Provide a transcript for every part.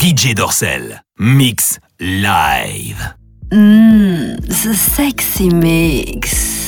DJ Dorsel. Mix live. The sexy mix.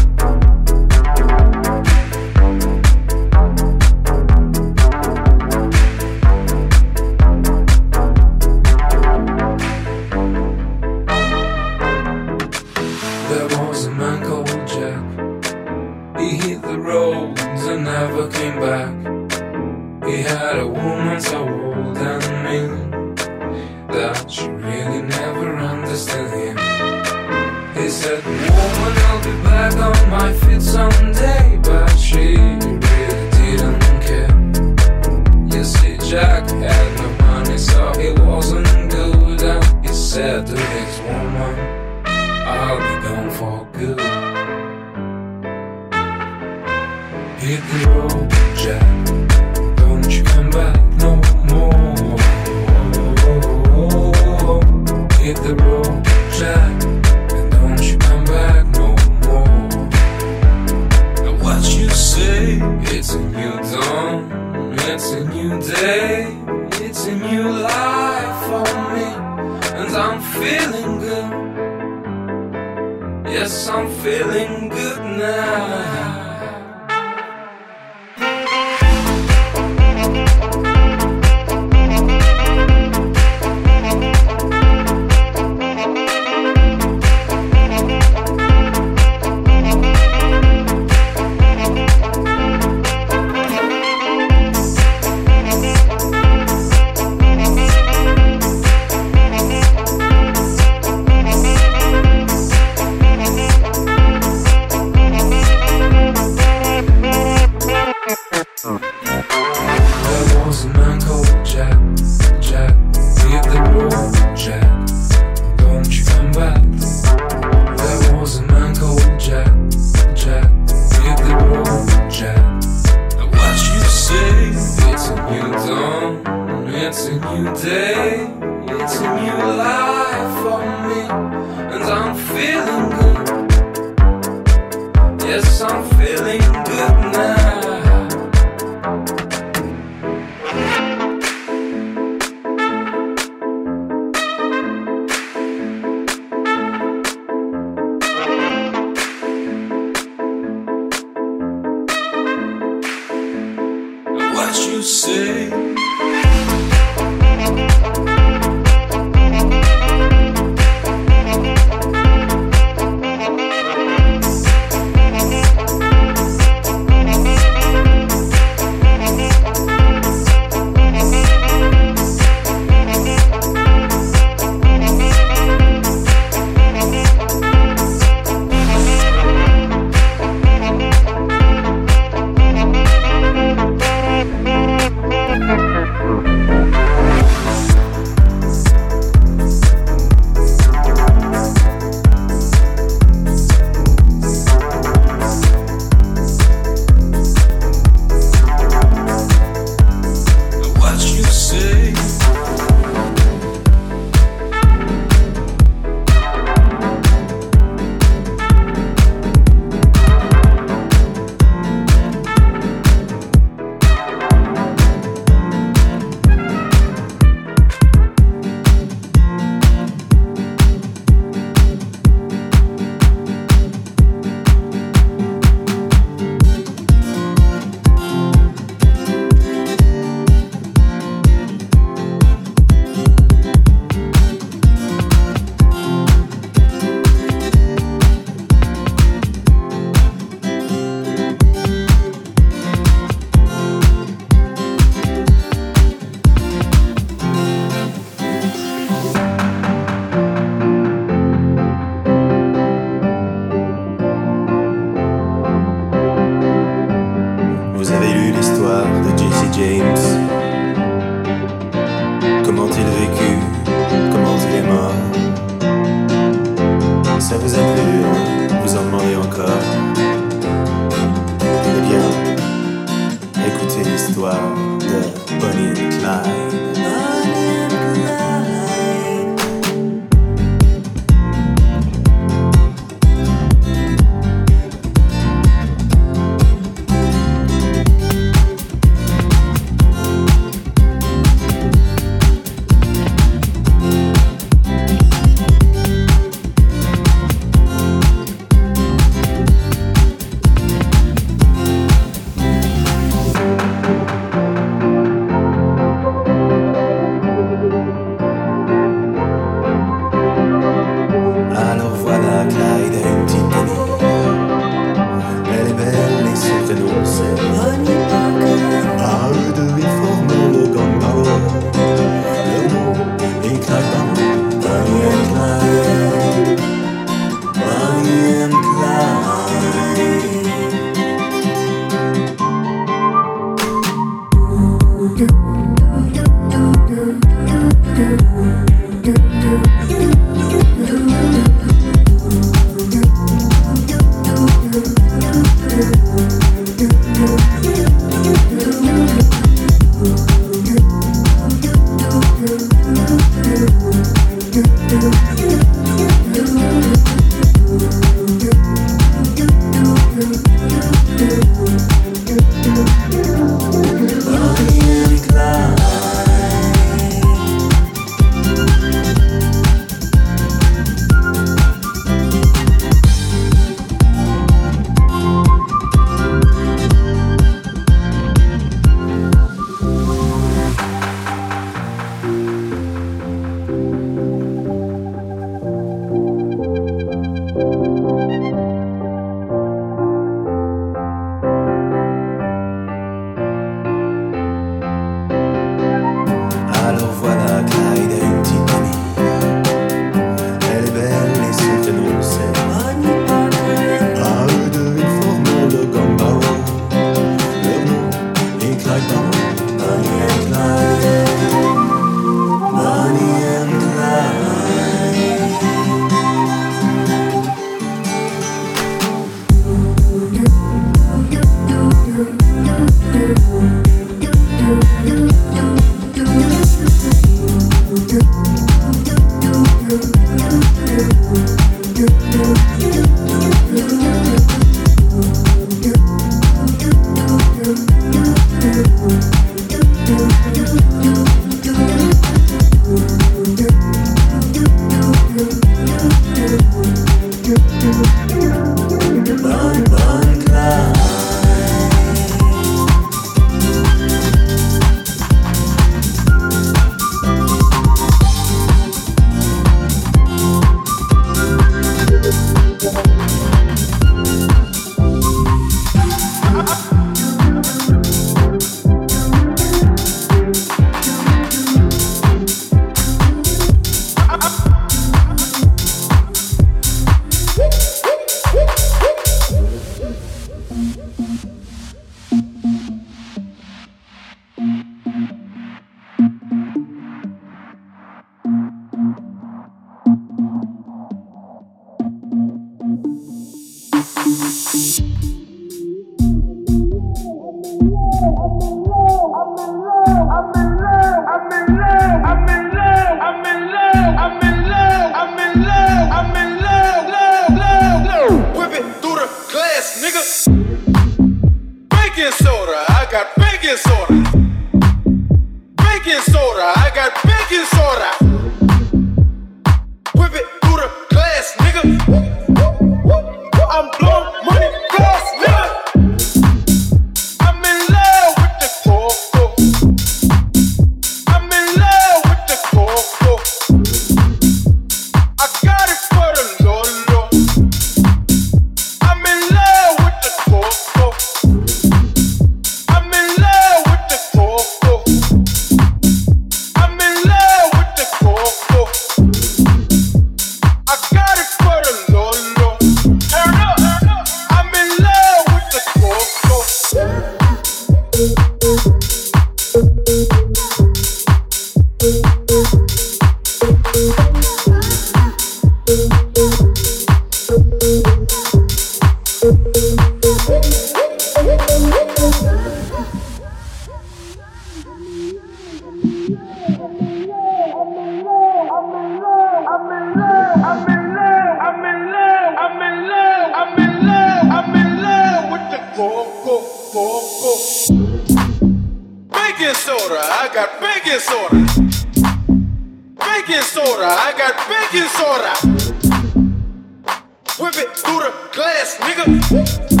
Woo!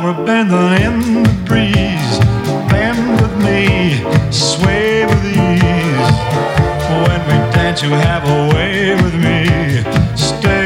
flower bending in the breeze. Bend with me, sway with ease. When we dance, you have a way with me. Stay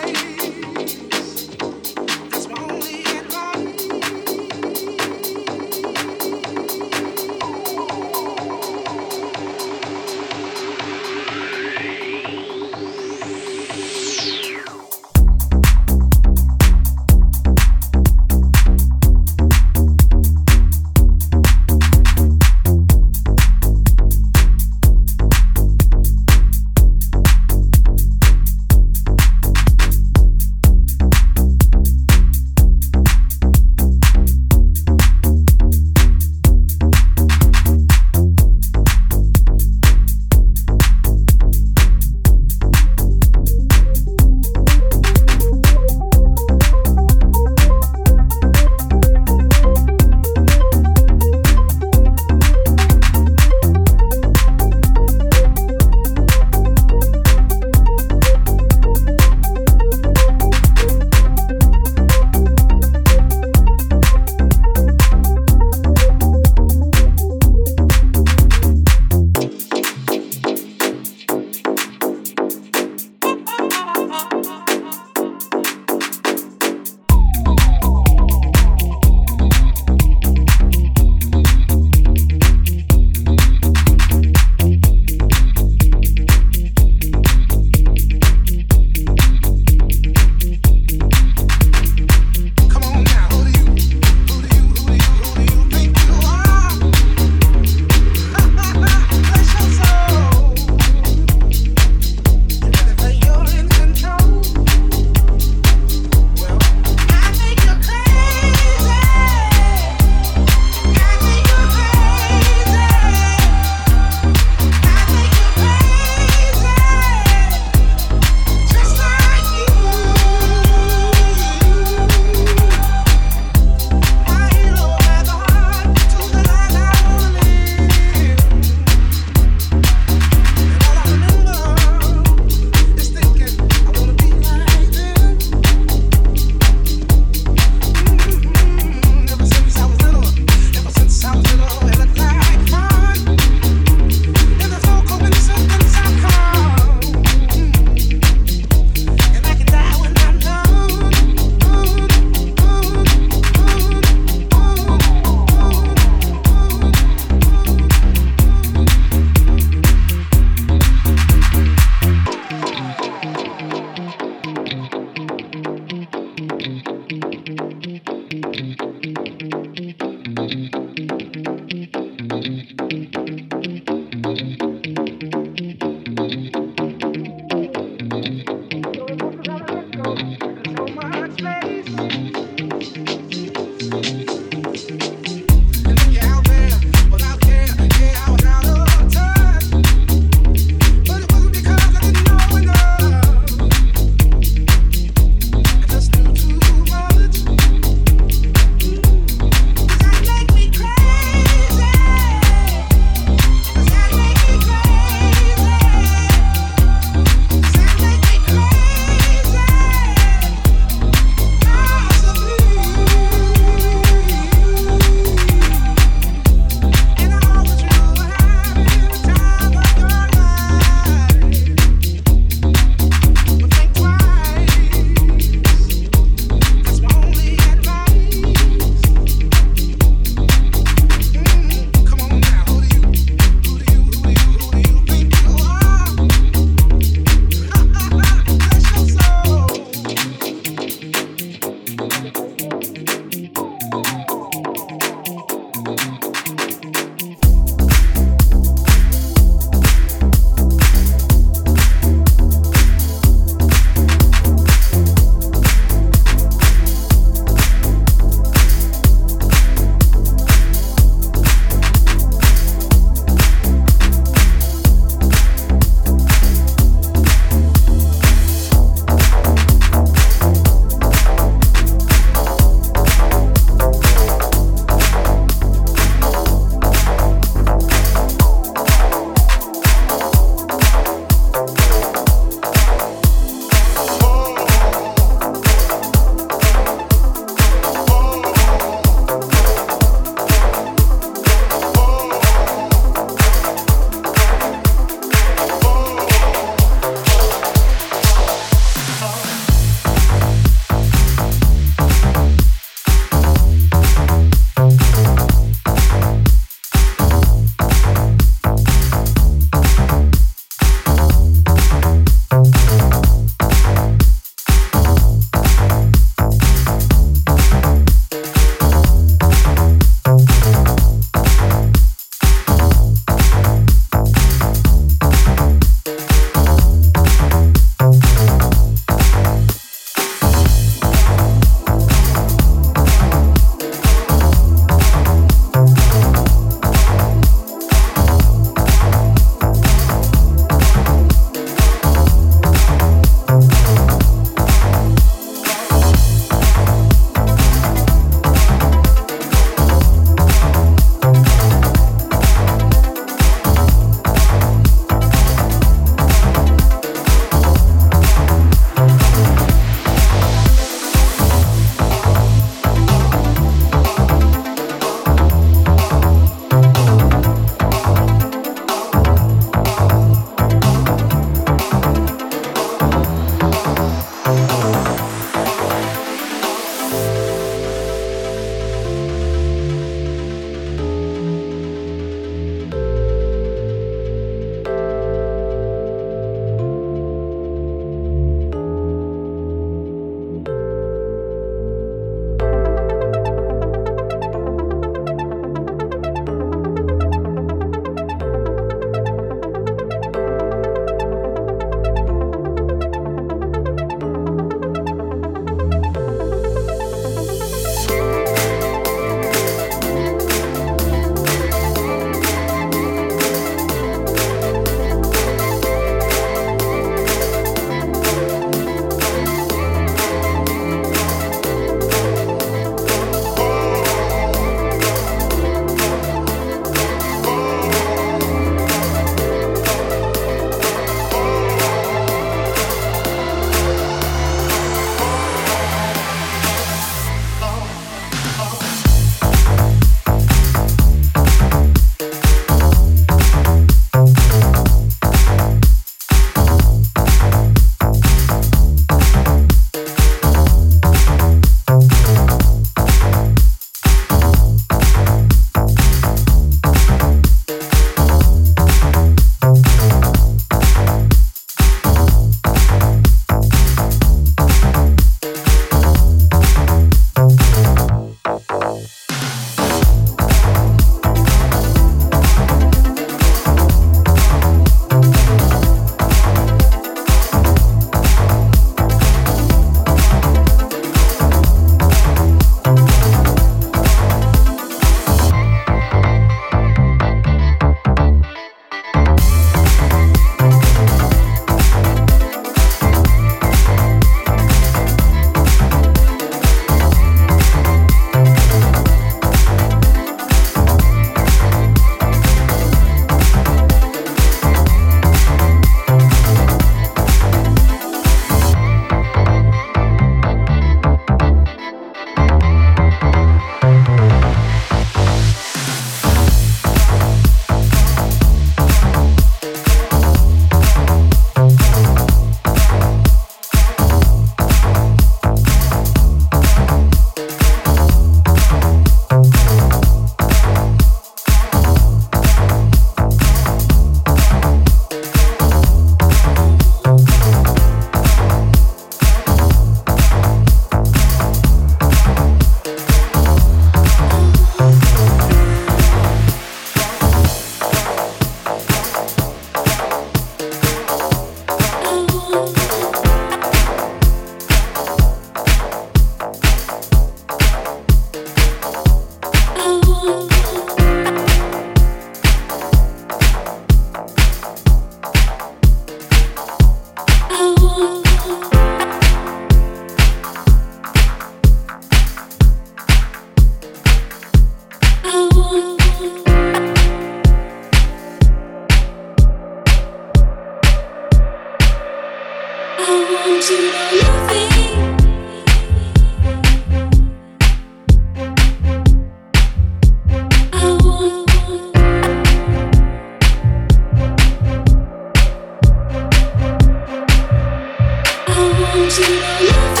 I want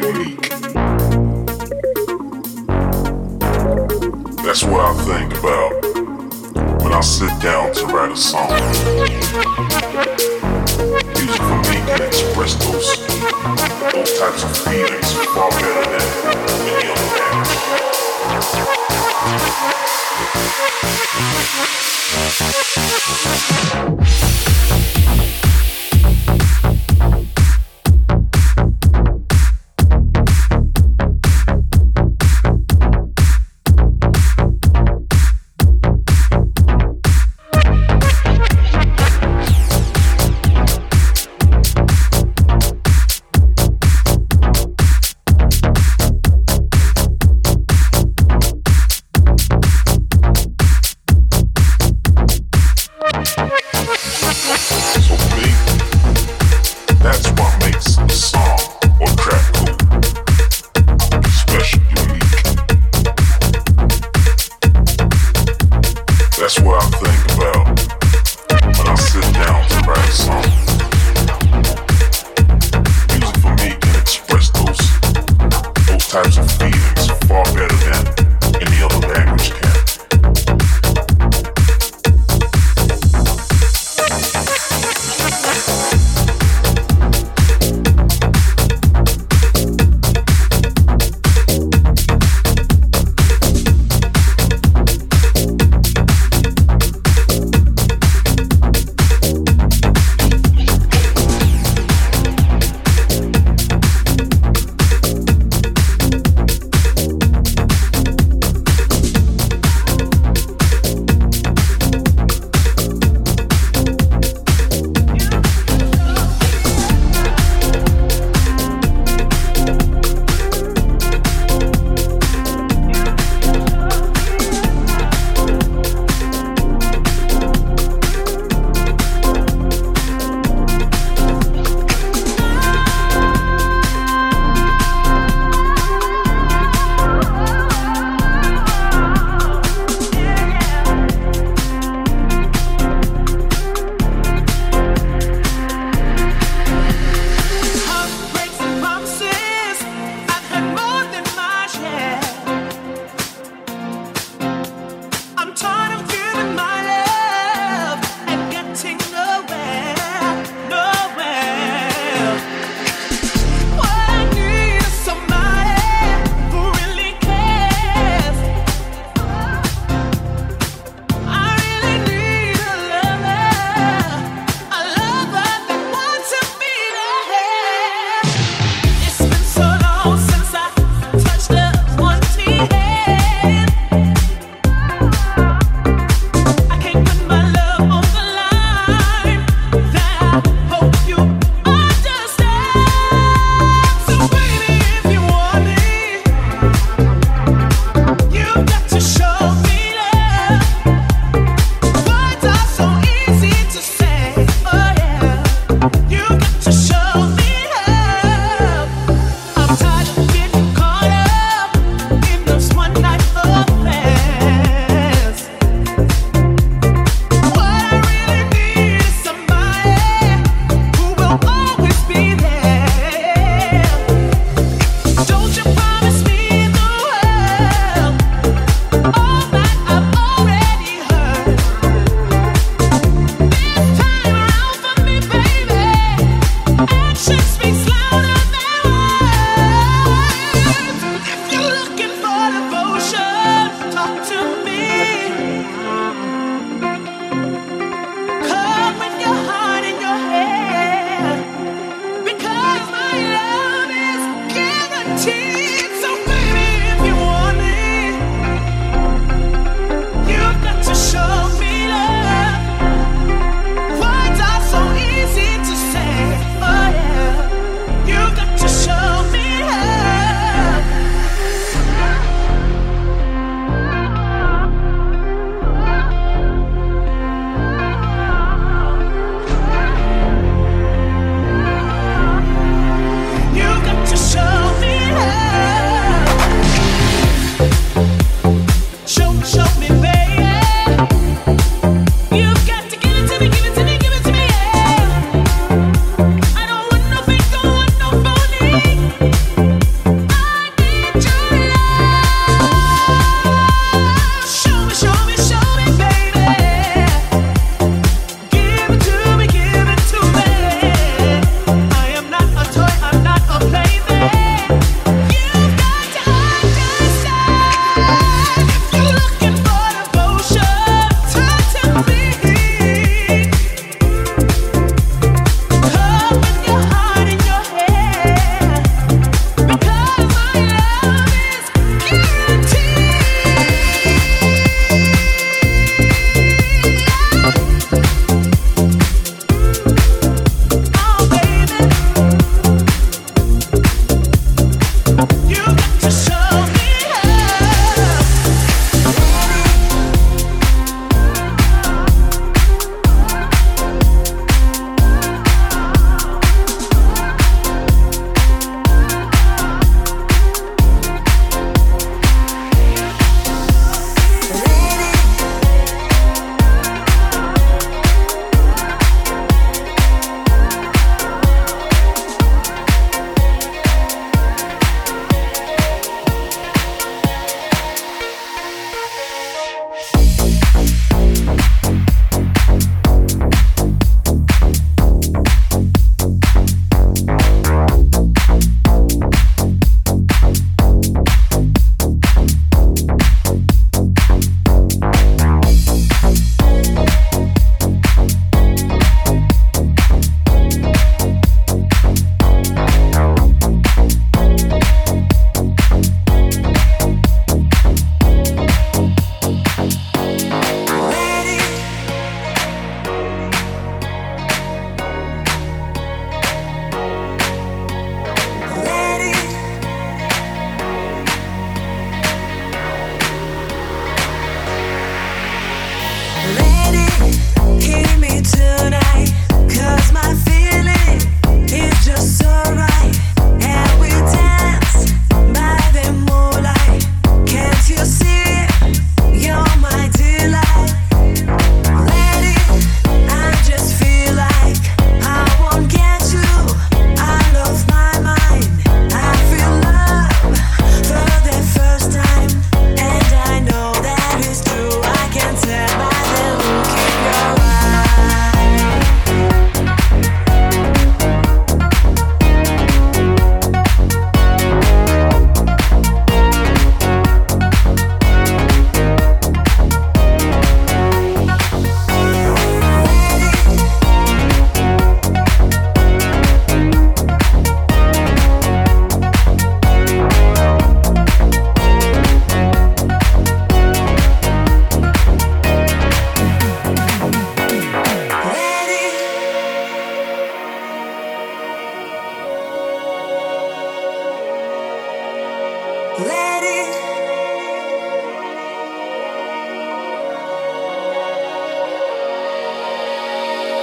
unique. That's what I think about when I sit down to write a song. Music for me can express those, those types of feelings far better than any other.